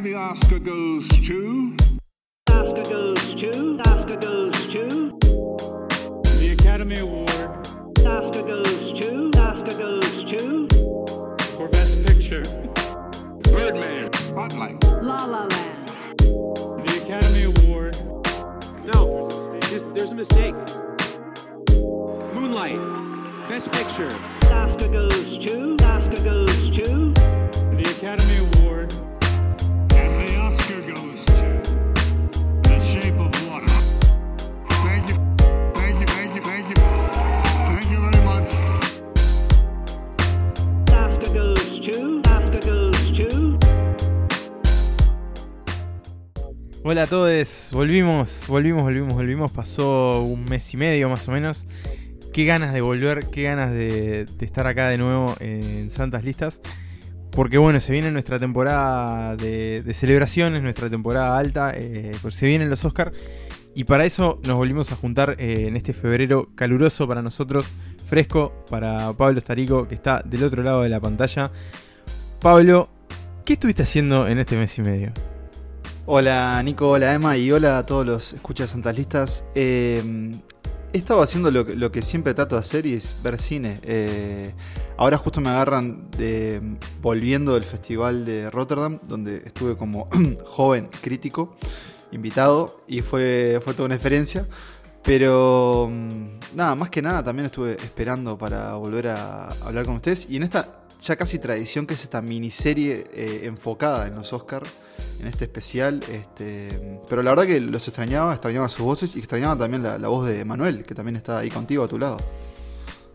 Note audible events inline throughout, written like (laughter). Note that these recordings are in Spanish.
And the Oscar goes to. Oscar goes to. Oscar goes to. The Academy Award Oscar goes to. Oscar goes to. for Best Picture. Birdman. Spotlight. La La Land. The Academy Award. No, there's, there's a mistake. Moonlight, Best Picture. Oscar goes to. Oscar goes to. The Academy Award. Hola a todos, volvimos, volvimos, volvimos, volvimos. Pasó un mes y medio más o menos. Qué ganas de volver, qué ganas de, de estar acá de nuevo en Santas Listas. Porque bueno, se viene nuestra temporada de, celebraciones, nuestra temporada alta, eh, pues se vienen los Oscars. Y para eso nos volvimos a juntar eh, en este febrero caluroso para nosotros, fresco para Pablo Estarico, que está del otro lado de la pantalla. Pablo, ¿qué estuviste haciendo en este mes y medio? Hola Nico, hola Emma y hola a todos los escuchas Santas Listas. Eh, he estado haciendo lo, que- siempre trato de hacer y es ver cine. Eh, ahora justo me agarran de, volviendo del festival de Rotterdam, donde estuve como (clears throat) joven crítico, invitado, y fue, fue toda una experiencia. Pero mm, nada, más que nada también estuve esperando para volver a hablar con ustedes. Y en esta ya casi tradición que es esta miniserie eh, enfocada en los Oscars en este especial. Este, pero la verdad que los extrañaba, extrañaba sus voces y extrañaba también la, la voz de Manuel, que también está ahí contigo a tu lado.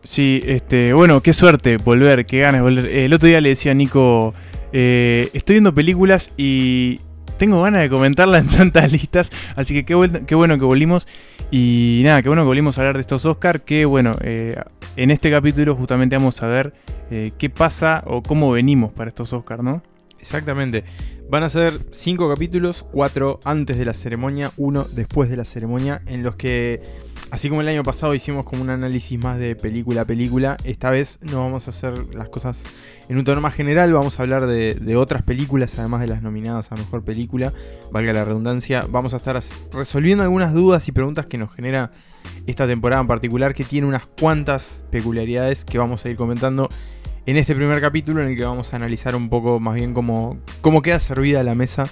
Sí, este, bueno, qué suerte volver, qué ganas de volver. El otro día le decía a Nico, eh, estoy viendo películas y tengo ganas de comentarla en santas (laughs) listas, así que qué, buen- qué bueno que volvimos. Y nada, qué bueno que volvimos a hablar de estos Oscars, que bueno, eh, en este capítulo justamente vamos a ver eh, qué pasa o cómo venimos para estos Oscars, ¿no? Exactamente. Van a ser cinco capítulos, cuatro antes de la ceremonia, uno después de la ceremonia, en los que, así como el año pasado hicimos como un análisis más de película a película, esta vez no vamos a hacer las cosas en un tono más general, vamos a hablar de, de otras películas, además de las nominadas a Mejor Película, valga la redundancia, vamos a estar resolviendo algunas dudas y preguntas que nos genera esta temporada en particular, que tiene unas cuantas peculiaridades que vamos a ir comentando en este primer capítulo en el que vamos a analizar un poco más bien cómo, cómo queda servida la mesa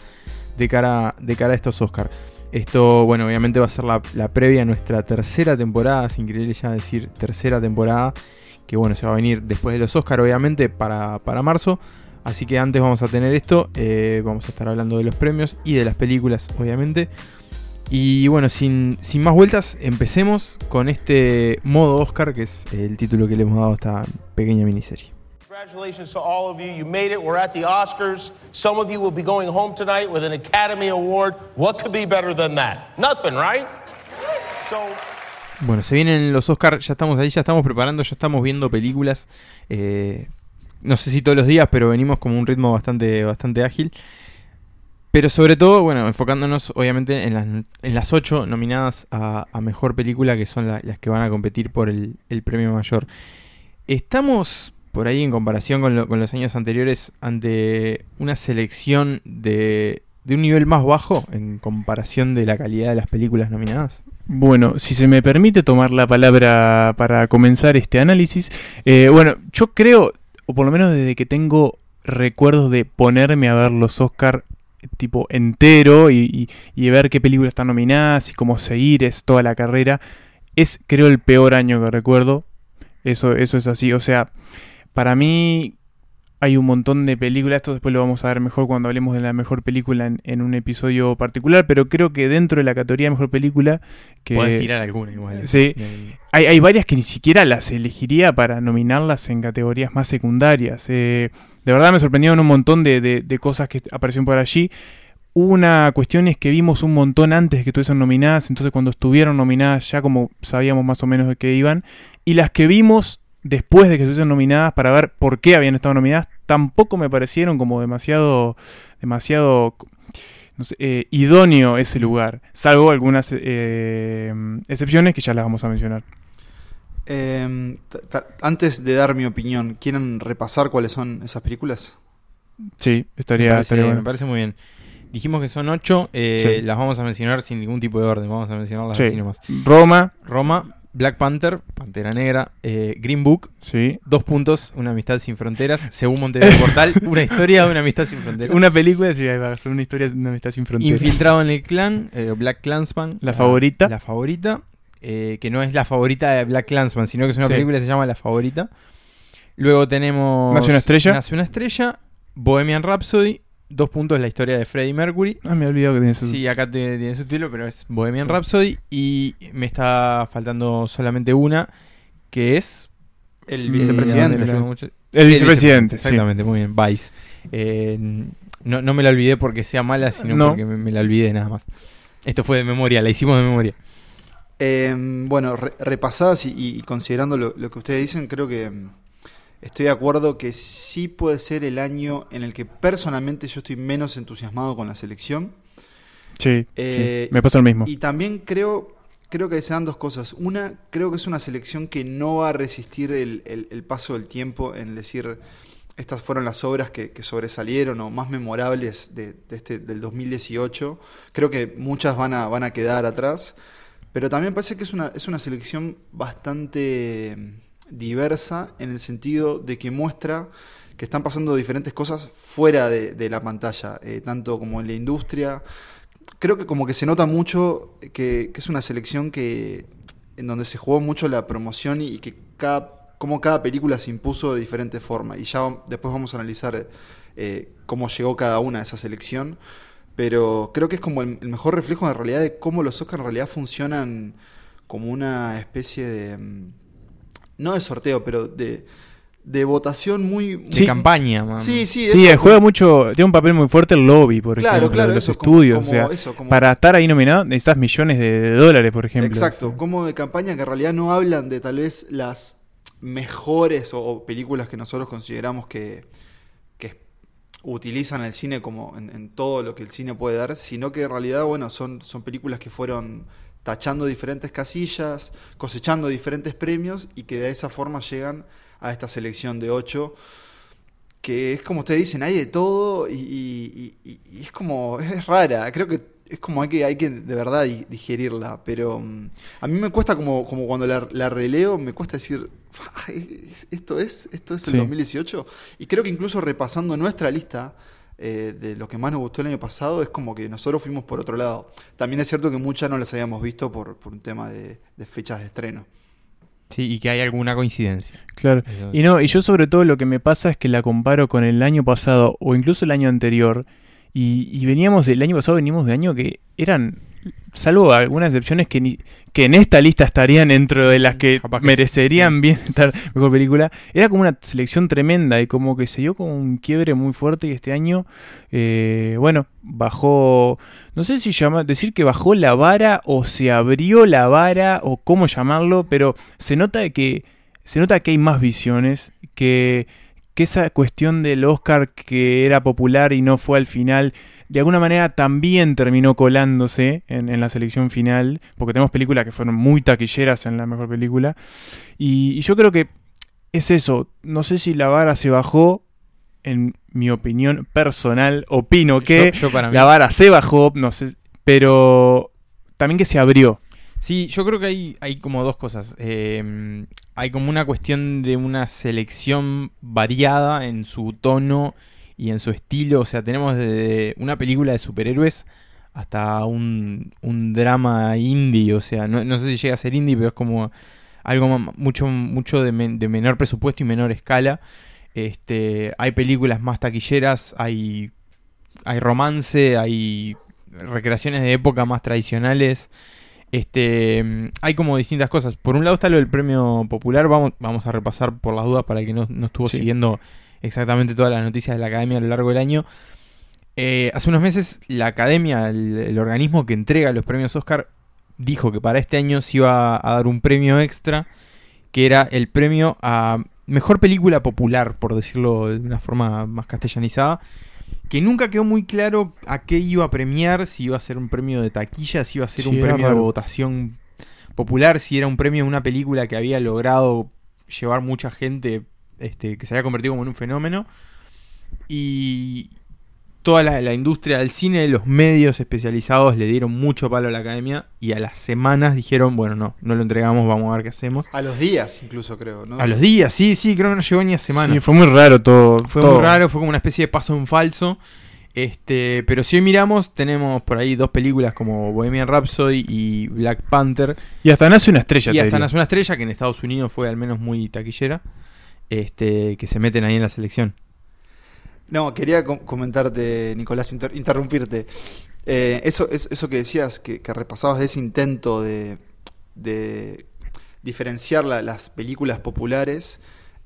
de cara, de cara a estos Oscars. Esto, bueno, obviamente va a ser la, previa a nuestra tercera temporada, sin querer ya decir tercera temporada, que bueno, se va a venir después de los Oscars, obviamente, para, para marzo. Así que antes vamos a tener esto, eh, vamos a estar hablando de los premios y de las películas, obviamente. Y bueno, sin, sin más vueltas, empecemos con este modo Oscar, que es el título que le hemos dado a esta pequeña miniserie. Congratulations to all of you. You made it. We're at the Oscars. Some of you will be going home tonight with an Academy Award. What could be better than that? Nothing, right? Bueno, se vienen los Oscars, ya estamos ahí, ya estamos preparando, ya estamos viendo películas. eh, no sé si todos los días, pero venimos como un ritmo bastante, bastante ágil. Pero sobre todo, bueno, enfocándonos obviamente en las, en las ocho nominadas a, Mejor Película, que son la- las que van a competir por el, el premio mayor. Estamos por ahí en comparación con, lo- con los años anteriores ante una selección de, de un nivel más bajo en comparación de la calidad de las películas nominadas. Bueno, si se me permite tomar la palabra para comenzar este análisis, eh, bueno, yo creo, o por lo menos desde que tengo recuerdos de ponerme a ver los Oscar tipo entero y, y- y ver qué películas están nominadas y cómo seguir es toda la carrera, es creo el peor año que recuerdo. Eso, eso es así. O sea, para mí hay un montón de películas, esto después lo vamos a ver mejor cuando hablemos de la mejor película en, en un episodio particular, pero creo que dentro de la categoría de mejor película, que Podés tirar alguna igual. eh. Sí. Del- hay, hay varias que ni siquiera las elegiría para nominarlas en categorías más secundarias. Eh, de verdad me sorprendieron un montón de, de- de cosas que aparecieron por allí. Una cuestión es que vimos un montón antes de que estuviesen nominadas, entonces cuando estuvieron nominadas ya como sabíamos más o menos de qué iban. Y las que vimos después de que estuviesen nominadas para ver por qué habían estado nominadas, tampoco me parecieron como demasiado, demasiado no sé, eh, idóneo ese lugar, salvo algunas eh, excepciones que ya las vamos a mencionar. Eh, ta- antes de dar mi opinión, ¿quieren repasar cuáles son esas películas? Sí, me, estaría, parece, estaría me bueno. parece muy bien. Dijimos que son ocho, eh, Sí. las vamos a mencionar sin ningún tipo de orden, vamos a mencionarlas Sí. así nomás. Roma, Roma, Black Panther, Pantera Negra, eh, Green Book, sí. dos puntos, Una amistad sin fronteras, según Montevideo Portal, (laughs) una historia de una amistad sin fronteras. Una película, sí, ahí va a ser una historia de una amistad sin fronteras. Infiltrado en el clan, eh, Black Clansman. La favorita. La favorita, eh, que no es la favorita de Black Clansman, sino que es una Sí. película que se llama La favorita. Luego tenemos... Nace una estrella. Nace una estrella, Bohemian Rhapsody, dos puntos, la historia de Freddie Mercury. Ah, me he olvidado que tenés eso. Sí, acá te- tiene su título, pero es Bohemian Rhapsody. Y me está faltando solamente una, que es... El vicepresidente. no sé, mucho- El vicepresidente, sí. Exactamente, muy bien, Vice. Eh, no, no me la olvidé porque sea mala, sino No. porque me, me la olvidé nada más. Esto fue de memoria, la hicimos de memoria. Eh, bueno, re- repasadas y, y considerando lo, lo que ustedes dicen, creo que mm, estoy de acuerdo que sí puede ser el año en el que personalmente yo estoy menos entusiasmado con la selección. Sí, Eh, sí, me pasa lo mismo. Y también creo, creo que se dan dos cosas. Una, creo que es una selección que no va a resistir el, el- el paso del tiempo en decir, estas fueron las obras que, que sobresalieron o más memorables de, de este, del 2018. Creo que muchas van a, van a quedar atrás. Pero también parece que es una, es una selección bastante diversa en el sentido de que muestra que están pasando diferentes cosas fuera de, la pantalla, eh, tanto como en la industria, creo que como que se nota mucho que, es una selección que en donde se jugó mucho la promoción y, que cada cómo cada película se impuso de diferente forma. Y ya después vamos a analizar eh, cómo llegó cada una a esa selección. Pero creo que es como el, el mejor reflejo en realidad de cómo los Oscars en realidad funcionan como una especie de mm, no de sorteo pero de, de votación muy, muy- De campaña, man. sí sí Sí, eso, eh, juega mucho, tiene un papel muy fuerte el lobby, por Claro, ejemplo, claro, de los eso, estudios. como o sea, eso, como- para estar ahí nominado necesitas millones de, de dólares, por ejemplo. Exacto, O sea, como de campaña que en realidad no hablan de tal vez las mejores o, o películas que nosotros consideramos que, que utilizan el cine como en, en todo lo que el cine puede dar, sino que en realidad, bueno, son, son películas que fueron tachando diferentes casillas, cosechando diferentes premios y que de esa forma llegan a esta selección de ocho que es como ustedes dicen, hay de todo y, y- y- y es como, es rara, creo que es como hay que, hay que de verdad di- digerirla, pero mm, a mí me cuesta como, como cuando la, la releo, me cuesta decir, "Fa, es- esto es, esto es el Sí. 2018, y creo que incluso repasando nuestra lista eh, de lo que más nos gustó el año pasado, es como que nosotros fuimos por otro lado. También es cierto que muchas no las habíamos visto por, por un tema de, de fechas de estreno. Sí, y que hay alguna coincidencia. Claro. Y no, y yo sobre todo lo que me pasa es que la comparo con el año pasado o incluso el año anterior. Y, y veníamos del año pasado, veníamos de año que eran, salvo algunas excepciones que, ni, que en esta lista estarían dentro de las que Capaz que merecerían bien estar mejor película. Era como una selección tremenda y como que se dio como un quiebre muy fuerte y este año, eh, bueno, bajó, no sé si llama, decir que bajó la vara o se abrió la vara o cómo llamarlo, pero se nota que se nota que hay más visiones, que, que esa cuestión del Oscar que era popular y no fue al final, de alguna manera también terminó colándose en, en la selección final, porque tenemos películas que fueron muy taquilleras en la mejor película. Y, y yo creo que es eso, no sé si la vara se bajó, en mi opinión personal, opino que Yo- yo para mí- la vara se bajó, no sé, pero también que se abrió. Sí, yo creo que hay, hay como dos cosas. Eh, hay como una cuestión de una selección variada en su tono y en su estilo. O sea, tenemos desde una película de superhéroes hasta un, un drama indie. O sea, no, no sé si llega a ser indie, pero es como algo mucho, mucho de, men- de menor presupuesto y menor escala. Este, hay películas más taquilleras, hay, hay romance, hay recreaciones de época más tradicionales. Este, hay como distintas cosas. Por un lado está lo del premio popular, vamos, vamos a repasar por las dudas para el que no, no estuvo Sí. siguiendo exactamente todas las noticias de la academia a lo largo del año. Eh, hace unos meses la academia, el, el organismo que entrega los premios Oscar, dijo que para este año se iba a dar un premio extra, que era el premio a mejor película popular, por decirlo de una forma más castellanizada que nunca quedó muy claro a qué iba a premiar, si iba a ser un premio de taquilla, si iba a ser Sí, un premio de votación popular, si era un premio de una película que había logrado llevar mucha gente, este, que se había convertido como en un fenómeno. Y, toda la, la industria del cine, los medios especializados le dieron mucho palo a la academia y a las semanas dijeron, bueno, no, no lo entregamos, vamos a ver qué hacemos. A los días, incluso creo, ¿no? A los días, sí, sí, creo que no llegó ni a semanas. Sí, fue muy raro todo. Fue todo. muy raro, fue como una especie de paso en falso. Este, pero si hoy miramos, tenemos por ahí dos películas como Bohemian Rhapsody y Black Panther. Y hasta nace una estrella. y hasta diría. nace una estrella que en Estados Unidos fue al menos muy taquillera. Este, que se meten ahí en la selección. No, quería com- comentarte, Nicolás, inter- interrumpirte. Eh, eso, es- eso que decías, que, repasabas de ese intento de, diferenciar la- las películas populares,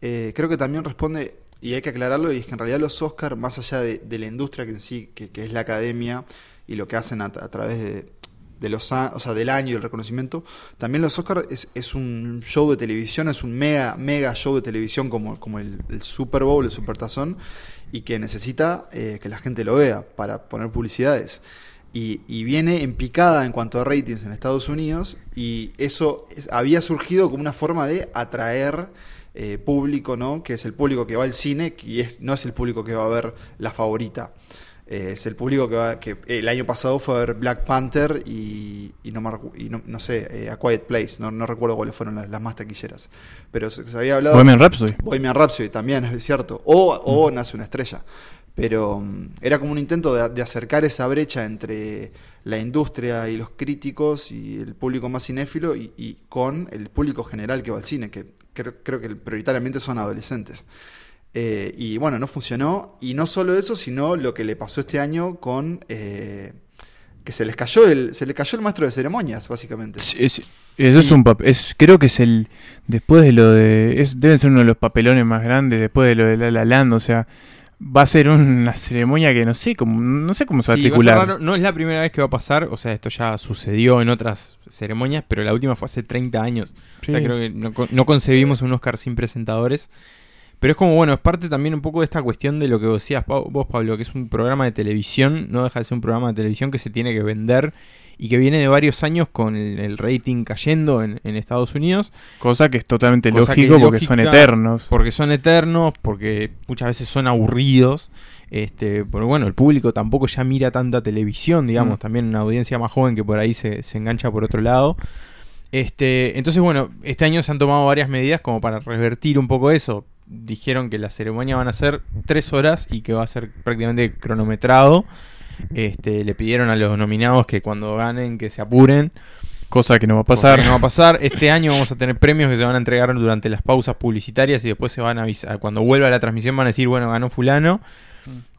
eh, creo que también responde, y hay que aclararlo, y es que en realidad los Oscar, más allá de, la industria que en sí, que, es la academia, y lo que hacen a través de, de los o sea, del año y el reconocimiento, también los Oscar es, es un show de televisión, es un mega, mega show de televisión como, como el, Super Bowl, el Super Tazón, y que necesita eh, que la gente lo vea para poner publicidades. Y, y viene en picada en cuanto a ratings en Estados Unidos, y eso es- había surgido como una forma de atraer eh, público, ¿no? Que es el público que va al cine, y es, no es el público que va a ver la favorita. Eh, es el público que, va, que el año pasado fue a ver Black Panther y, y no, y no, no sé, eh, A Quiet Place, no, no recuerdo cuáles fueron las, las más taquilleras. Pero se, se había hablado... Bohemian Rhapsody. Bohemian Rhapsody también, es cierto. O, o Nace una estrella. Pero mm, era como un intento de, de acercar esa brecha entre la industria y los críticos y el público más cinéfilo y, y con el público general que va al cine, que creo, creo que prioritariamente son adolescentes. Eh, y bueno, no funcionó. Y no solo eso, sino lo que le pasó este año con... eh, que se les cayó el, se le cayó el maestro de ceremonias, básicamente. Sí, es- eso es un papel. Creo que es el. Después de lo de. Es, debe ser uno de los papelones más grandes. Después de lo de La La Land. O sea, va a ser una ceremonia que no sé cómo, no sé cómo se va a va articular. raro. No es la primera vez que va a pasar, o sea, esto ya sucedió en otras ceremonias, pero la última fue hace 30 años. O sea, Sí. creo que no, con- no concebimos un Oscar sin presentadores. Pero es como, bueno, es parte también un poco de esta cuestión de lo que decías vos, Pablo, que es un programa de televisión, no deja de ser un programa de televisión que se tiene que vender y que viene de varios años con el, el rating cayendo en, en Estados Unidos. Cosa que es totalmente lógico es porque son eternos. Porque son eternos, porque muchas veces son aburridos. Este, pero bueno, el público tampoco ya mira tanta televisión, digamos, Mm. también una audiencia más joven que por ahí se, se engancha por otro lado. Este, entonces, bueno, este año se han tomado varias medidas como para revertir un poco eso. Dijeron que la ceremonia van a ser tres horas y que va a ser prácticamente cronometrado. Este, le pidieron a los nominados que cuando ganen que se apuren. Cosa que no va a pasar. no va a pasar. Este (laughs) año vamos a tener premios que se van a entregar durante las pausas publicitarias y después se van a avisar. Cuando vuelva la transmisión van a decir, bueno, ganó fulano.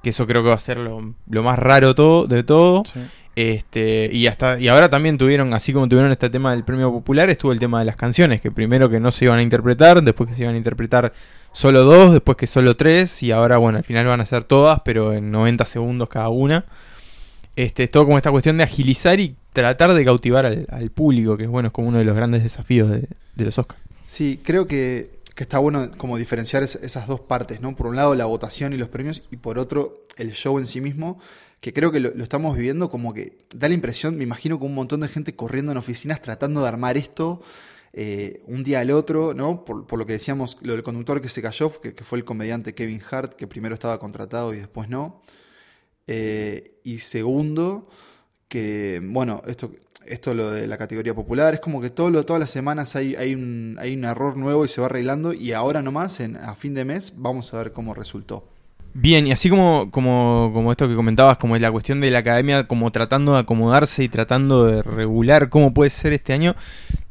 Que eso creo que va a ser lo, lo más raro todo, de todo. Sí. Este, y hasta y ahora también tuvieron, así como tuvieron este tema del premio popular, estuvo el tema de las canciones, que primero que no se iban a interpretar, después que se iban a interpretar solo dos, después que solo tres, y ahora bueno, al final van a ser todas, pero en 90 segundos cada una. Este, es todo como esta cuestión de agilizar y tratar de cautivar al, público, que es bueno, es como uno de los grandes desafíos de, los Oscars. Sí, creo que, que está bueno como diferenciar es- esas dos partes, ¿no? Por un lado la votación y los premios y por otro el show en sí mismo, que creo que lo, lo estamos viviendo como que da la impresión, me imagino, con un montón de gente corriendo en oficinas tratando de armar esto eh, un día al otro, ¿no? Por, por lo que decíamos, lo del conductor que se cayó, que, que fue el comediante Kevin Hart, que primero estaba contratado y después no. Eh, y segundo, que, bueno, esto, esto lo de la categoría popular, es como que todo lo, todas las semanas hay, hay, un, hay un error nuevo y se va arreglando y ahora nomás, en, a fin de mes, vamos a ver cómo resultó. Bien, y así como, como, como esto que comentabas, como la cuestión de la academia, como tratando de acomodarse y tratando de regular cómo puede ser este año,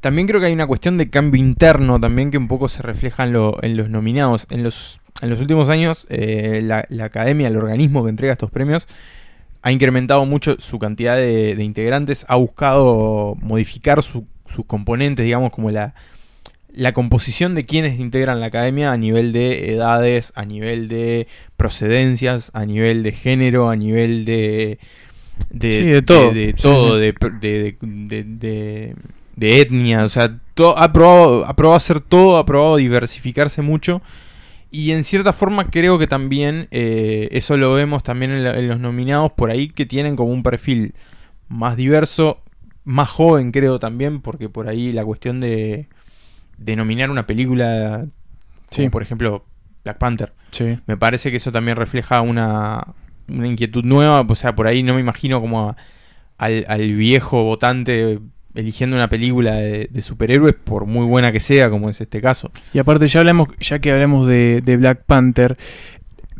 también creo que hay una cuestión de cambio interno también que un poco se refleja en, lo- en los nominados. En los, en los últimos años, eh, la, la academia, el organismo que entrega estos premios, ha incrementado mucho su cantidad de, de integrantes, ha buscado modificar su- sus componentes, digamos, como la, la composición de quienes integran la academia a nivel de edades, a nivel de procedencias, a nivel de género, a nivel de. de, Sí, de todo. de, Sí, todo, sí. de, de, de- etnia, o sea, ha, probado, ha probado hacer todo, ha probado diversificarse mucho. Y en cierta forma creo que también eh, eso lo vemos también en, la- en los nominados por ahí que tienen como un perfil más diverso, más joven creo también, porque por ahí la cuestión de, de nominar una película, como Sí. por ejemplo Black Panther, Sí. me parece que eso también refleja una, una inquietud nueva, o sea, por ahí no me imagino como a- al, al viejo votante eligiendo una película de, de superhéroes, por muy buena que sea, como es este caso. Y aparte ya hablamos, ya que hablamos de, de Black Panther,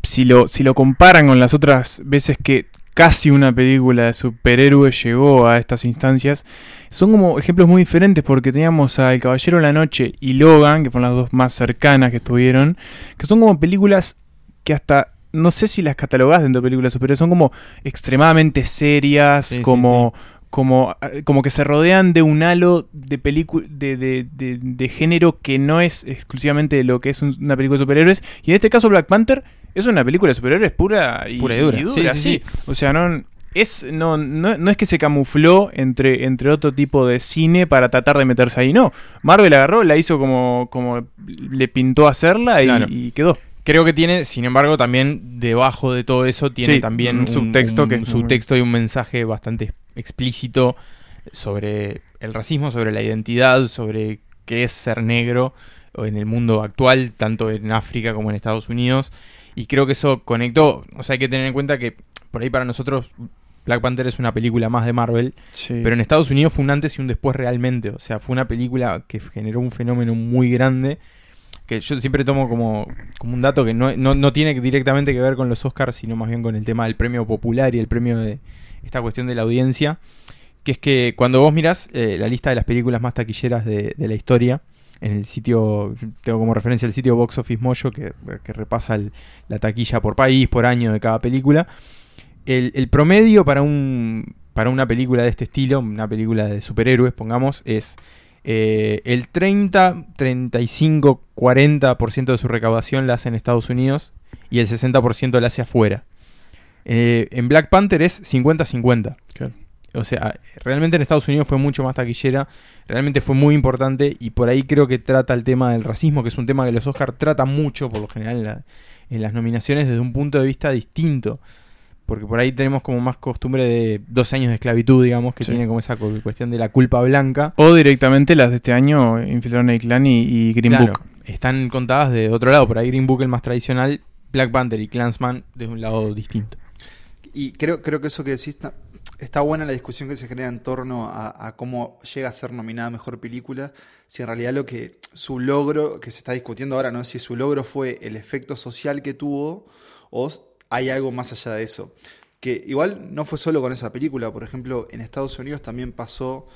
si lo, si lo comparan con las otras veces que casi una película de superhéroes llegó a estas instancias, son como ejemplos muy diferentes porque teníamos a El Caballero de la Noche y Logan, que fueron las dos más cercanas que estuvieron, que son como películas que hasta no sé si las catalogás dentro de películas superhéroes, son como extremadamente serias, Sí, sí, como como, eh, como que se rodean de un halo de, de, de, de- de género que no es exclusivamente de lo que es un- una película de superhéroes. Y en este caso Black Panther es una película de superhéroes pura y, Pura y dura. Sí, sí, sí. sí. O sea, no, es, no, no, no es que se camufló entre, entre otro tipo de cine para tratar de meterse ahí. No, Marvel agarró, la hizo como, como le pintó hacerla y, Claro. y quedó. Creo que tiene, sin embargo, también debajo de todo eso tiene Sí, también un subtexto que un subtexto y un mensaje bastante explícito sobre el racismo, sobre la identidad, sobre qué es ser negro en el mundo actual, tanto en África como en Estados Unidos. Y creo que eso conectó. O sea, hay que tener en cuenta que por ahí para nosotros Black Panther es una película más de Marvel, Sí. pero en Estados Unidos fue un antes y un después realmente. O sea, fue una película que generó un fenómeno muy grande. Que yo siempre tomo como, como un dato que no, no, no tiene directamente que ver con los Oscars, sino más bien con el tema del premio popular y el premio de esta cuestión de la audiencia. Que es que cuando vos mirás eh, la lista de las películas más taquilleras de, la historia, en el sitio, tengo como referencia el sitio Box Office Mojo, que, que repasa la taquilla por país, por año de cada película. El, el promedio para un para una película de este estilo, una película de superhéroes, pongamos, es eh, el 30, 35, 40% de su recaudación la hace en Estados Unidos y el 60% la hace afuera. Eh, en Black Panther es 50-50. Claro. O sea, realmente en Estados Unidos fue mucho más taquillera, realmente fue muy importante y por ahí creo que trata el tema del racismo, que es un tema que los Oscars tratan mucho, por lo general, en, la- en las nominaciones desde un punto de vista distinto. Porque por ahí tenemos como más costumbre de dos años de esclavitud, digamos, que Sí. tiene como esa cu- cuestión de la culpa blanca. O directamente las de este año, Infiltraron el Clan y, y Green Claro, Book. están contadas de otro lado. Por ahí Green Book el más tradicional, Black Panther y Clansman de un lado distinto. Y creo, creo que eso que decís está, está buena la discusión que se genera en torno a, a cómo llega a ser nominada mejor película. Si en realidad lo que su logro, que se está discutiendo ahora, no es si su logro fue el efecto social que tuvo o hay algo más allá de eso. Que igual no fue solo con esa película, por ejemplo, en Estados Unidos también pasó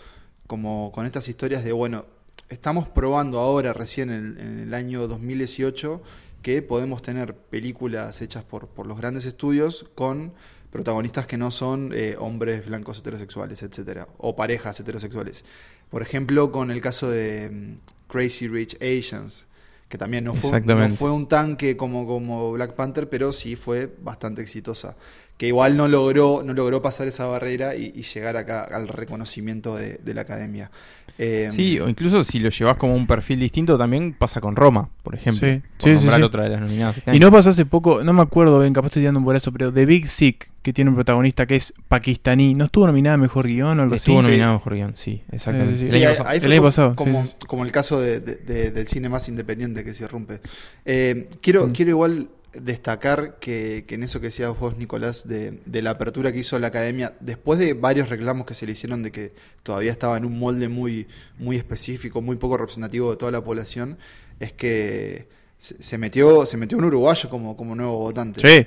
como con estas historias de, bueno, estamos probando ahora, recién en, el año 2018, que podemos tener películas hechas por, por los grandes estudios con protagonistas que no son eh, hombres blancos heterosexuales, etcétera, o parejas heterosexuales. Por ejemplo, con el caso de mm, Crazy Rich Asians, que también no fue, no fue un tanque como, como Black Panther, pero sí fue bastante exitosa. Que igual no logró, no logró pasar esa barrera y, y llegar acá al reconocimiento de, de la academia. Eh, Sí, o incluso si lo llevas como un perfil distinto, también pasa con Roma, por ejemplo. Sí, por sí, sí, nombrar sí. otra de las nominadas. este Y no pasó hace poco, no me acuerdo bien, capaz estoy tirando un bolazo, pero The Big Sick, que tiene un protagonista que es pakistaní, ¿no estuvo nominada a Mejor Guión o algo Estuvo así? nominado a mejor guion, sí, exactamente. Sí, sí, Sí, El año ahí- pasado. El año como, sí, sí. como el caso de- de- de- del cine más independiente que se irrumpe. Eh, quiero, Mm. quiero igual destacar que, en eso que decías vos, Nicolás, de, la apertura que hizo la academia, después de varios reclamos que se le hicieron de que todavía estaba en un molde muy, muy específico, muy poco representativo de toda la población, es que se, se metió, se metió un uruguayo como, como nuevo votante. Sí,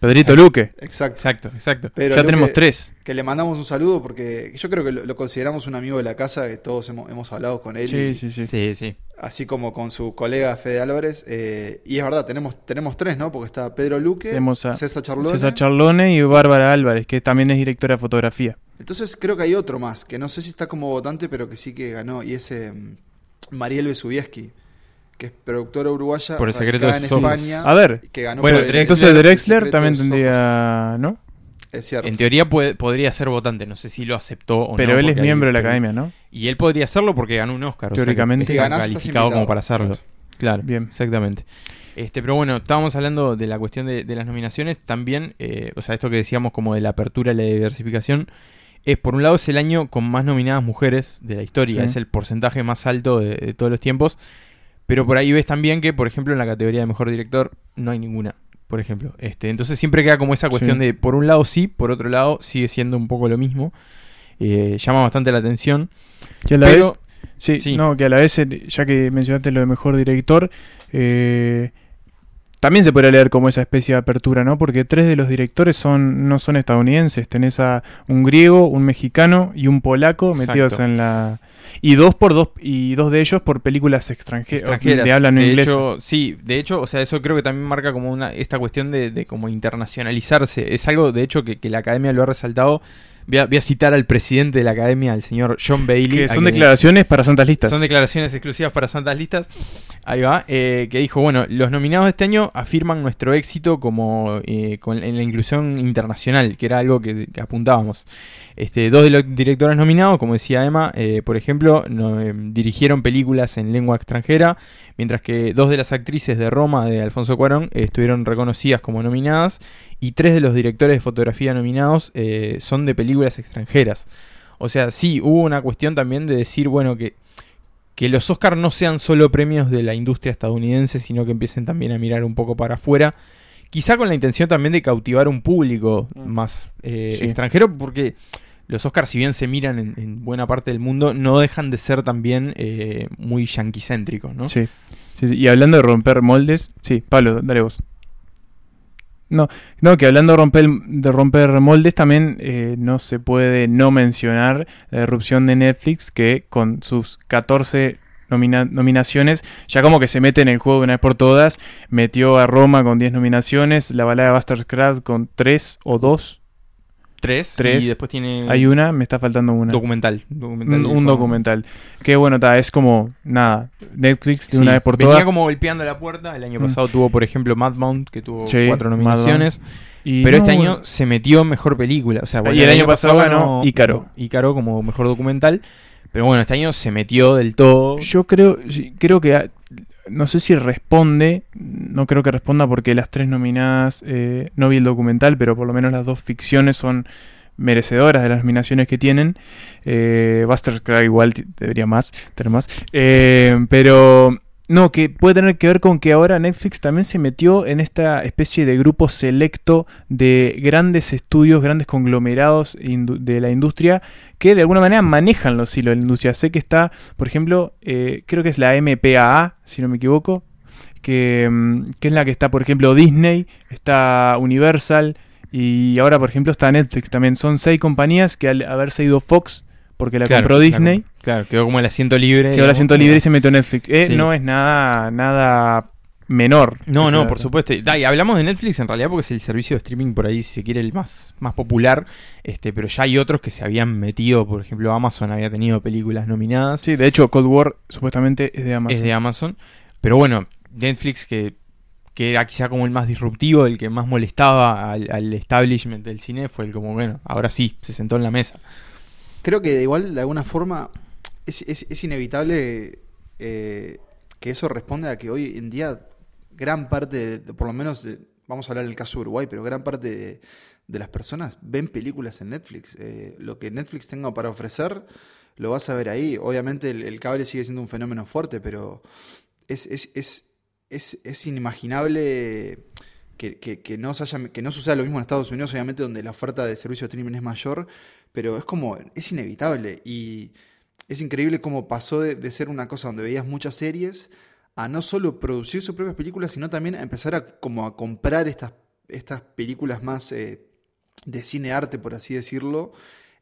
Pedrito Exacto. Luque. Exacto. Exacto, exacto. Pero ya Luque- tenemos tres. Que le mandamos un saludo porque yo creo que lo, lo consideramos un amigo de la casa, que todos hemos, hemos hablado con él. Sí, y- sí, sí. Sí, sí. así como con su colega Fede Álvarez. eh, y es verdad, tenemos, tenemos tres, ¿no? Porque está Pedro Luque, Tenemos a César Charlone. César Charlone y Bárbara Álvarez, que también es directora de fotografía. Entonces creo que hay otro más, que no sé si está como votante, pero que sí que ganó, y es eh, Mariel Besubieski, que es productora uruguaya Por el secreto en. España. A ver, que ganó Bueno, por el- entonces Drexler también tendría, ¿no? Es cierto. En teoría puede- podría ser votante, no sé si lo aceptó o no. Pero él es hay- miembro de la pero- academia, ¿no? Y él podría hacerlo porque ganó un Oscar. o sea Teóricamente. Si está ganás, estás calificado como para hacerlo. Claro, Bien. exactamente. Este, pero bueno, estábamos hablando de la cuestión de, de las nominaciones. También, eh, o sea, esto que decíamos como de la apertura y la diversificación, es por un lado es el año con más nominadas mujeres de la historia, Sí. es el porcentaje más alto de, de todos los tiempos. Pero por ahí ves también que, por ejemplo, en la categoría de mejor director no hay ninguna. por ejemplo. Este, entonces siempre queda como esa cuestión Sí. de, por un lado sí, por otro lado sigue siendo un poco lo mismo. Eh, llama bastante la atención. Que a la Pero- vez, sí, sí. no, que a la vez, eh, ya que mencionaste lo de mejor director, eh, también se podría leer como esa especie de apertura, ¿no? Porque tres de los directores son no son estadounidenses. Tenés a un griego, un mexicano y un polaco metidos en la y dos por dos y dos de ellos por películas extranje- extranjeras. de habla no de inglesa. hecho, sí, de hecho, o sea, eso creo que también marca como una esta cuestión de, de como internacionalizarse. Es algo, de hecho, que, que la academia lo ha resaltado. Voy a, voy a citar al presidente de la academia, al señor John Bailey. que son que- declaraciones para santas listas. Son declaraciones exclusivas para Santas Listas. Ahí va. eh, que dijo, bueno, los nominados de este año afirman nuestro éxito como eh, con, en la inclusión internacional, que era algo que, que apuntábamos. Este, dos de los directores nominados, como decía Emma, eh, por ejemplo, no, eh, dirigieron películas en lengua extranjera, mientras que dos de las actrices de Roma de Alfonso Cuarón eh, estuvieron reconocidas como nominadas, y tres de los directores de fotografía nominados eh, son de películas extranjeras. O sea, sí, hubo una cuestión también de decir, bueno, que, que los Oscars no sean solo premios de la industria estadounidense, sino que empiecen también a mirar un poco para afuera. Quizá con la intención también de cautivar un público Mm. más eh, Sí. extranjero, porque los Oscars, si bien se miran en, en buena parte del mundo, no dejan de ser también eh, muy yanquicéntricos, ¿no? Sí. Sí, sí. Y hablando de romper moldes, sí, Pablo, dale vos. No, no, que hablando de romper, de romper moldes, también eh, no se puede no mencionar la erupción de Netflix, que con sus 14 nomina- nominaciones, ya como que se mete en el juego de una vez por todas, metió a Roma con 10 nominaciones, la balada de Buster con 3 o 2, Tres. Tres. Y después tiene hay una, me está faltando una. documental. documental un, documental. Que bueno, ta, es como, nada, Netflix de Sí, una vez por venía todas. como golpeando la puerta. El año Mm. pasado tuvo, por ejemplo, Mad Mount, que tuvo Sí, cuatro nominaciones. Y Pero no, este año bueno. se metió en mejor película. O sea, Y el año pasado ganó Ícaro. Ícaro como mejor documental. Pero bueno, este año se metió del todo. Yo creo, creo que no sé si responde, no creo que responda porque las tres nominadas, eh, no vi el documental, pero por lo menos las dos ficciones son merecedoras de las nominaciones que tienen. Eh, Buster Scruggs igual debería más, tener más. Eh, pero no, que puede tener que ver con que ahora Netflix también se metió en esta especie de grupo selecto de grandes estudios, grandes conglomerados de la industria que de alguna manera manejan los hilos de la industria. Sé que está, por ejemplo, eh, creo que es la MPAA, si no me equivoco, que, mm, que es la que está, por ejemplo, Disney, está Universal y ahora, por ejemplo, está Netflix también. Son seis compañías que al haberse ido Fox, porque la Claro, compró Disney, Claro, quedó como el asiento libre. quedó el asiento libre y se metió Netflix. Eh, Sí. No es nada, nada menor. No, no, sea, por supuesto. Da, y hablamos de Netflix en realidad porque es el servicio de streaming por ahí, si se quiere, el más, más popular. Este, pero ya hay otros que se habían metido. Por ejemplo, Amazon había tenido películas nominadas. Sí, de hecho, Cold War supuestamente es de Amazon. es de Amazon. Pero bueno, Netflix que, que era quizá como el más disruptivo, el que más molestaba al, al establishment del cine, fue el como, bueno, ahora sí, se sentó en la mesa. Creo que de igual, de alguna forma, es, es- es inevitable eh, que eso responda a que hoy en día gran parte, por lo menos, vamos a hablar del caso de Uruguay, pero gran parte de, las personas ven películas en Netflix. Eh, lo que Netflix tenga para ofrecer, lo vas a ver ahí. Obviamente el, cable sigue siendo un fenómeno fuerte, pero es, es, es, es, inimaginable que, que- no que no suceda lo mismo en Estados Unidos, obviamente, donde la oferta de servicio de streaming es mayor, pero es como, es inevitable. Y es increíble cómo pasó de, de ser una cosa donde veías muchas series a no solo producir sus propias películas, sino también a empezar a, como a comprar estas, estas películas más eh, de cine arte, por así decirlo.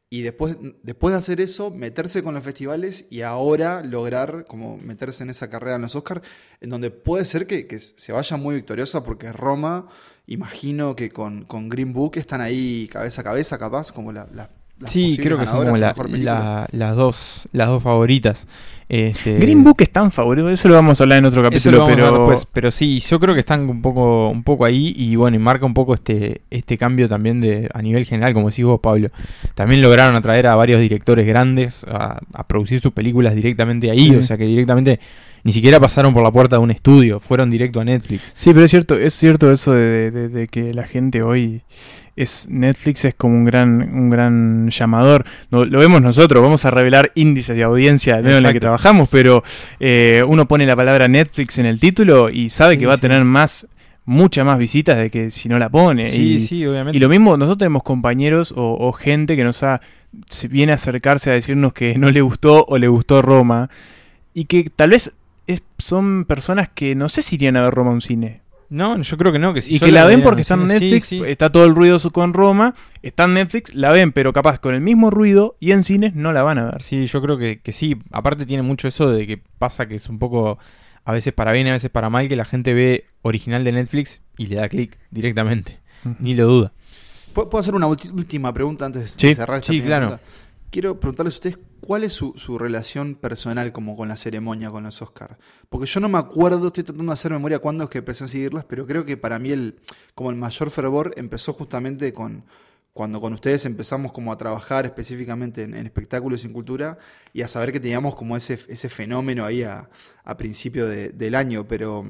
Y después, después de hacer eso, meterse con los festivales y ahora lograr como meterse en esa carrera en los Oscars, en donde puede ser que, que se vaya muy victoriosa, porque Roma, imagino que con, con Green Book están ahí cabeza a cabeza, capaz, como la, la- las Sí, creo que son como la- la- las, dos, las dos favoritas. Este, Green Book es tan favorito, eso lo vamos a hablar en otro capítulo, pero ver después, pero sí, yo creo que están un poco, un poco ahí y bueno, y marca un poco este, este cambio también de a nivel general, como decís vos, Pablo. También lograron atraer a varios directores grandes a, a producir sus películas directamente ahí, Sí. o sea que directamente ni siquiera pasaron por la puerta de un estudio, fueron directo a Netflix. Sí, pero es cierto, es cierto eso de, de- de que la gente hoy es Netflix es como un gran un gran llamador. No, lo vemos nosotros, vamos a revelar índices de audiencia en la que trabajamos, pero eh, uno pone la palabra Netflix en el título y sabe que Sí, va a tener más muchas más visitas de que si no la pone. Sí, y, sí, obviamente. y lo mismo, nosotros tenemos compañeros o, o gente que nos ha viene a acercarse a decirnos que no le gustó o le gustó Roma. Y que tal vez es- son personas que no sé si irían a ver Roma a un cine. No, yo creo que no. Que si Y que la ven porque está en sí, Netflix, sí. está todo el ruido su- con Roma, está en Netflix, la ven, pero capaz con el mismo ruido y en cines no la van a ver. Sí, yo creo que, que sí. Aparte tiene mucho eso de que pasa que es un poco, a veces para bien, a veces para mal, que la gente ve original de Netflix y le da clic directamente. Ni lo duda. ¿Puedo hacer una última pregunta antes de Sí, cerrar esta sí, claro. pregunta? Quiero preguntarles a ustedes cuál es su, relación personal como con la ceremonia, con los Oscars. Porque yo no me acuerdo, estoy tratando de hacer memoria cuándo es que empecé a seguirlas, pero creo que para mí el, como el mayor fervor empezó justamente con cuando con ustedes empezamos como a trabajar específicamente en, espectáculos y en cultura y a saber que teníamos como ese, ese fenómeno ahí a, principio de- del año, pero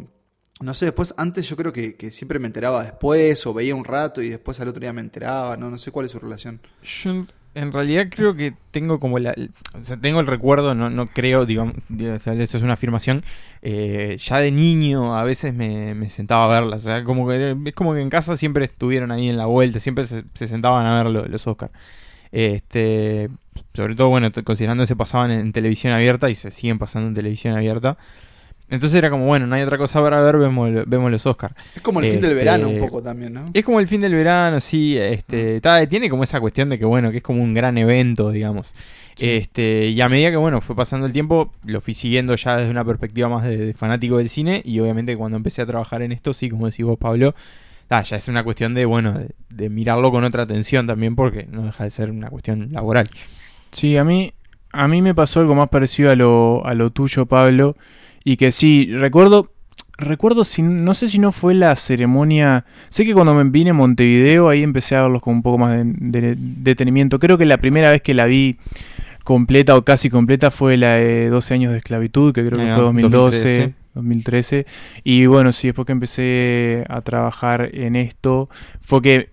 no sé, después antes yo creo que, siempre me enteraba después o veía un rato y después al otro día me enteraba, no, no sé cuál es su relación. En- realidad creo que tengo como la... O sea, tengo el recuerdo, no, no creo, digamos, eso es una afirmación. eh, ya de niño a veces me, me sentaba a verlas. O sea, como que, es como que en casa siempre estuvieron ahí en la vuelta, siempre se, se sentaban a ver lo- los Oscars. Este, sobre todo, bueno, considerando que se pasaban en, televisión abierta y se siguen pasando en televisión abierta. Entonces era como, bueno, no hay otra cosa para ver, vemos, lo- vemos los Oscars. Es como el fin del Este, verano un poco también, ¿no? Es como el fin del verano, sí, este, ta- tiene como esa cuestión de que bueno, que es como un gran evento, digamos. Este, y a medida que bueno, fue pasando el tiempo, lo fui siguiendo ya desde una perspectiva más de, de fanático del cine y obviamente cuando empecé a trabajar en esto, sí, como decís vos, Pablo, ta, ya es una cuestión de bueno, de, de mirarlo con otra atención también porque no deja de ser una cuestión laboral. Sí, a mí, a mí me pasó algo más parecido a lo, a lo tuyo, Pablo. Y que sí, recuerdo, recuerdo, si, no sé si no fue la ceremonia. Sé que cuando me vine a Montevideo, ahí empecé a verlos con un poco más de, de- detenimiento. Creo que la primera vez que la vi completa o casi completa fue la de 12 años de esclavitud, que creo que Ah, fue 2012. 2013. 2013 y bueno, sí, después que empecé a trabajar en esto fue que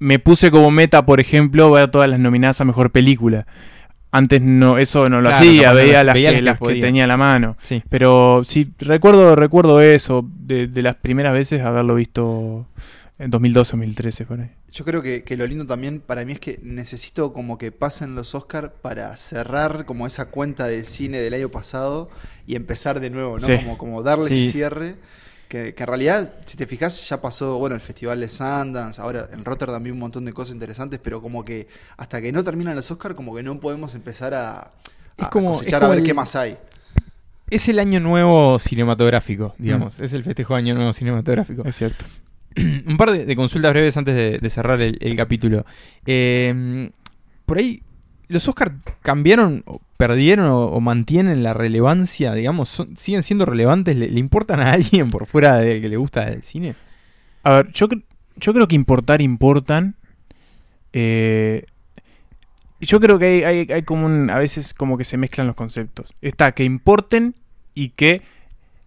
me puse como meta, por ejemplo, ver todas las nominadas a mejor película. Antes no, eso no lo Claro, hacía, no veía las- las, veía que, las que las que podía. tenía a la mano. Sí. Pero sí, recuerdo, recuerdo eso, de, de las primeras veces haberlo visto en 2012 2013 por ahí. Yo creo que, que lo lindo también para mí es que necesito como que pasen los Oscars para cerrar como esa cuenta de cine del año pasado y empezar de nuevo, ¿no? Sí. Como, como darle Sí. ese cierre. Que, que en realidad, si te fijas, ya pasó, bueno, el Festival de Sundance, ahora en Rotterdam vi un montón de cosas interesantes, pero como que hasta que no terminan los Oscars, como que no podemos empezar a, Es a como- cosechar es a ver el- qué más hay. Es el año nuevo cinematográfico, digamos. Es el festejo de año nuevo cinematográfico. Es cierto. (clears throat) un par de, de consultas breves antes de, de cerrar el, el capítulo. Eh, por ahí, ¿los Oscars cambiaron, perdieron o, o mantienen la relevancia? Digamos, ¿siguen siendo relevantes? ¿Le, le importan a alguien por fuera del que le gusta el cine? A ver, yo, yo creo que importar importan. Eh, yo creo que hay- hay como un. A veces como que se mezclan los conceptos. Está que importen y que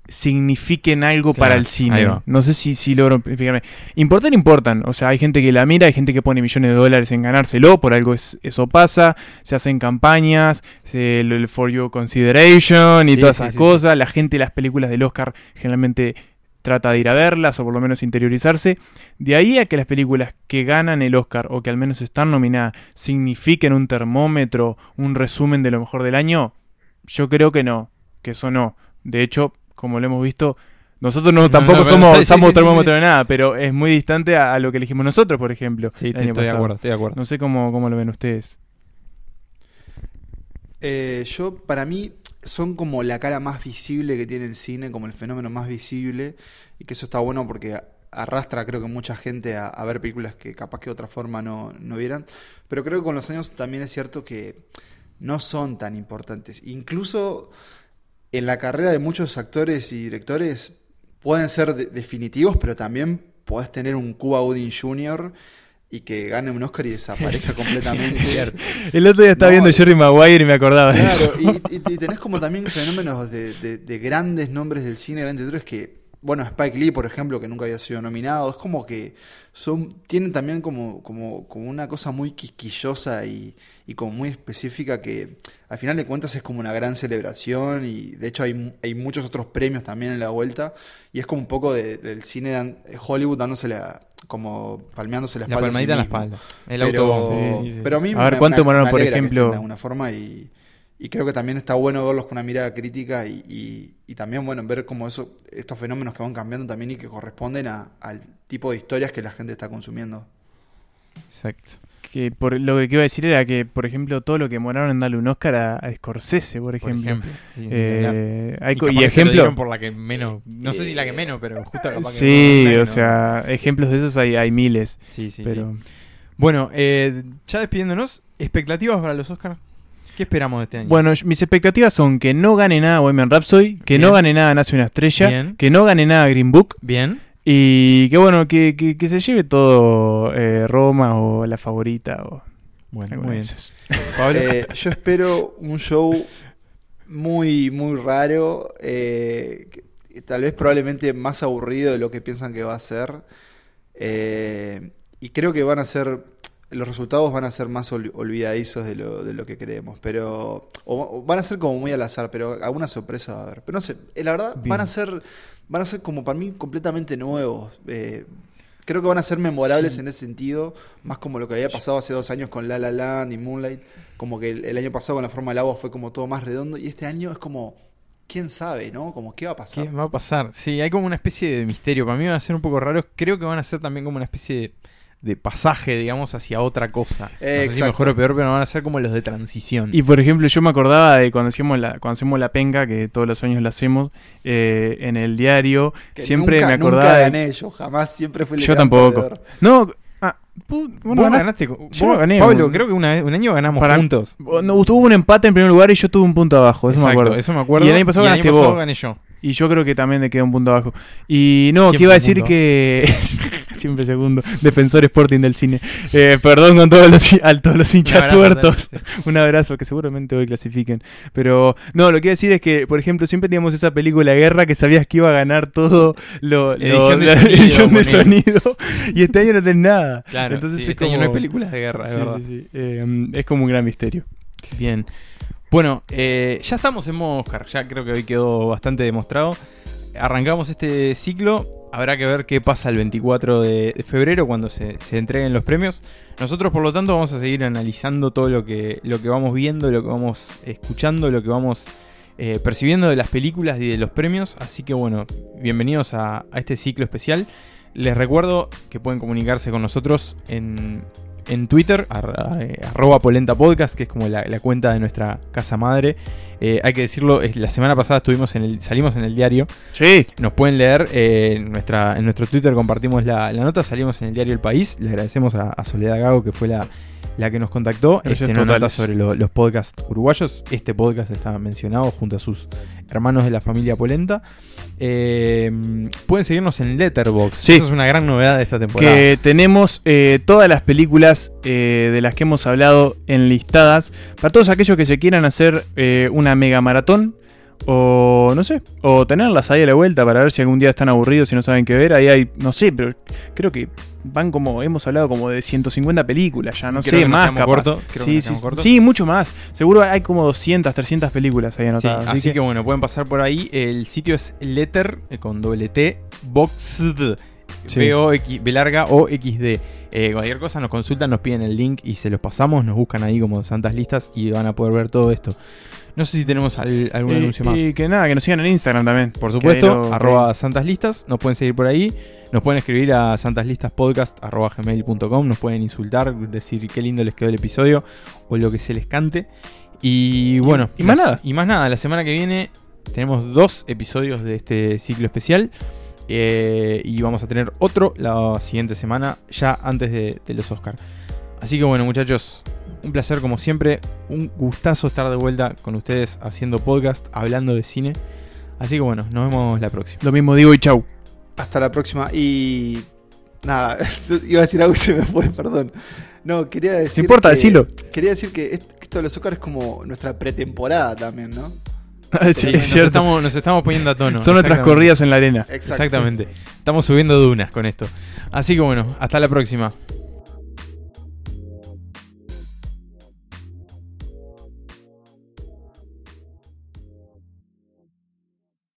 signifiquen algo Claro, para el cine. No sé si, si logro explicarme. Importar importan. O sea, hay gente que la mira, hay gente que pone millones de dólares en ganárselo, por algo es- eso pasa. Se hacen campañas, se, el, el For Your Consideration y Sí, todas sí, esas sí, cosas. La gente, las películas del Oscar generalmente trata de ir a verlas o por lo menos interiorizarse. De ahí a que las películas que ganan el Oscar o que al menos están nominadas signifiquen un termómetro, un resumen de lo mejor del año, yo creo que no, que eso no. De hecho, como lo hemos visto, nosotros no, No, tampoco no, somos, sí, somos sí, sí, termómetro sí. de nada, pero es muy distante a, a lo que elegimos nosotros, por ejemplo. Sí, el te- año estoy de acuerdo, estoy de acuerdo. No sé cómo, cómo lo ven ustedes. Eh, yo, para mí, son como la cara más visible que tiene el cine, como el fenómeno más visible, y que eso está bueno porque arrastra, creo que mucha gente a, a ver películas que capaz que de otra forma no, no vieran. Pero creo que con los años también es cierto que no son tan importantes. Incluso en la carrera de muchos actores y directores pueden ser de- definitivos, pero también podés tener un Cuba Gooding Jr. y que gane un Oscar y desaparezca (laughs) completamente. (laughs) El otro día estaba No, viendo y- Jerry Maguire y me acordaba de eso. Claro, y, y- y tenés como también fenómenos de, de- de grandes nombres del cine, grandes directores que bueno, Spike Lee, por ejemplo, que nunca había sido nominado. Es como que son, tienen también como, como, como una cosa muy quisquillosa y, y como muy específica que al final de cuentas es como una gran celebración y de hecho hay, hay muchos otros premios también en la vuelta y es como un poco de- del cine de Hollywood dándosele a- como palmeándose la La espalda. a sí palmadita en la espalda. El pero. Sí, sí, pero a mí A ver, me- ¿cuánto me- me por ejemplo? de alguna forma y, y creo que también está bueno verlos con una mirada crítica y, y- y también bueno ver cómo eso, estos fenómenos que van cambiando también y que corresponden a- al tipo de historias que la gente está consumiendo. Exacto. Que por, lo que iba a decir era que, por ejemplo, todo lo que demoraron en darle un Oscar a, a Scorsese, por Por ejemplo. ejemplo. sí, Eh, hay y, y que se lo ejemplo. por la que menos. No sé si la que menos, pero justo capaz que Sí, por la o que no. sea, ejemplos de esos hay, hay miles. Sí, sí, pero sí. Bueno, eh, ya despidiéndonos, expectativas para los Oscars. ¿Qué esperamos de este año? Bueno, mis expectativas son que no gane nada Bohemian Rhapsody, que Bien. no gane nada Nace una estrella, Bien. que no gane nada Green Book bien. y que bueno, que, que- que se lleve todo eh, Roma o la favorita o Bueno, muy bien. (laughs) Pablo. Eh, yo espero un show muy, muy raro, eh, tal vez probablemente más aburrido de lo que piensan que va a ser. Eh, y creo que van a ser, los resultados van a ser más ol- olvidadizos de lo, de lo que creemos, pero o, o van a ser como muy al azar, pero alguna sorpresa va a haber. Pero no sé, eh, la verdad Bien. van a ser, van a ser como para mí completamente nuevos. Eh, creo que van a ser memorables en ese sentido, más como lo que había pasado hace dos años con La La Land y Moonlight, como que el, el año pasado con La Forma del Agua fue como todo más redondo y este año es como, quién sabe, ¿no? Como qué va a pasar. ¿Qué va a pasar? Sí, hay como una especie de misterio. Para mí van a ser un poco raros. Creo que van a ser también como una especie de, de pasaje, digamos, hacia otra cosa. no sé si Exacto. mejor o peor, pero van a ser como los de transición. Y por ejemplo, yo me acordaba de cuando hacemos la, cuando hacemos la penca, que todos los años la hacemos, eh, en el diario, Que siempre nunca- me acordaba Nunca de- gané yo, jamás, siempre fui el Yo tampoco. perdedor. No, ah, Vos ganaste. yo vos, no gané, Pablo, creo que una un año ganamos Para- juntos. no, tuvo un empate en primer lugar y yo tuve un punto abajo, eso me acuerdo. Eso me acuerdo. Y el año pasado ganaste pasado vos. gané yo. Y yo creo que también le queda un punto abajo. Y no, Siempre que iba a decir que. (laughs) Siempre segundo. Defensor Sporting del cine. Eh, perdón con todos los, a todos los hinchas tuertos. (laughs) Un abrazo, que seguramente hoy clasifiquen. Pero no, lo que iba a decir es que, por ejemplo, siempre teníamos esa película guerra que sabías que iba a ganar todo lo, lo- Edición de la sonido, edición de sonido. Y este año no tenés nada. Claro, Entonces sí, es este año como- no hay películas de guerra, de Sí, verdad. sí, sí. Eh, es como un gran misterio. Bien. Bueno, eh, ya estamos en modo Oscar. Ya creo que hoy quedó bastante demostrado. Arrancamos este ciclo. Habrá que ver qué pasa el 24 de febrero cuando se, entreguen los premios. Nosotros, por lo tanto, vamos a seguir analizando todo lo que, lo que vamos viendo, lo que vamos escuchando, lo que vamos eh, percibiendo de las películas y de los premios. Así que, bueno, bienvenidos a este ciclo especial. Les recuerdo que pueden comunicarse con nosotros en, en Twitter, eh, arroba Polenta Podcast, que es como la, la cuenta de nuestra casa madre. Eh, hay que decirlo, la semana pasada estuvimos en el, salimos en el diario. Sí. Nos pueden leer eh, en, nuestra, en nuestro Twitter, compartimos la, la nota, salimos en el diario El País. Le agradecemos a, a Soledad Gago, que fue la, la que nos contactó. Este, nos nota totales. sobre lo- los podcasts uruguayos. Este podcast está mencionado junto a sus hermanos de la familia Polenta. Eh, pueden seguirnos en Letterboxd. Sí. Eso es una gran novedad de esta temporada. Que tenemos eh, todas las películas eh, de las que hemos hablado enlistadas. Para todos aquellos que se quieran hacer una mega maratón. O no sé, o tenerlas ahí a la vuelta para ver si algún día están aburridos y no saben qué ver. Ahí hay, no sé, pero creo que van como, hemos hablado como de 150 películas ya, no Creo sé, más capaz. corto, creo sí, sí, sí, mucho más. Seguro hay como 200, 300 películas ahí Sí, anotadas. así, que, bueno, pueden pasar por ahí. El sitio es letter eh, con doble T, boxed, Sí. B O X B larga o XD. Eh, cualquier cosa nos consultan, nos piden el link y se los pasamos, nos buscan ahí como santas listas y van a poder ver todo esto. No sé si tenemos al- algún Eh, anuncio más. Y que nada, que nos sigan en Instagram también. Por Que supuesto, lo- arroba santas listas, nos pueden seguir por ahí, nos pueden escribir a santaslistaspodcast arroba gmail.com, nos pueden insultar, decir qué lindo les quedó el episodio o lo que se les cante. Y bueno, y más las- nada. Y más nada, la semana que viene tenemos dos episodios de este ciclo especial. eh, y vamos a tener otro la siguiente semana, ya antes de, de los Oscars. Así que bueno, muchachos, un placer como siempre. Un gustazo estar de vuelta con ustedes haciendo podcast, hablando de cine. Así que bueno, nos vemos la próxima. Lo mismo digo y chau. Hasta la próxima. Y. Nada, (laughs) iba a decir algo y se me fue, perdón. No, quería decir. importa, que-. Quería decir que est- esto de los Oscars es como nuestra pretemporada también, ¿no? Sí, Nos es cierto. estamos, nos estamos poniendo a tono. Son nuestras corridas en la arena. Exacto. Exactamente. Estamos subiendo dunas con esto. Así que bueno, hasta la próxima.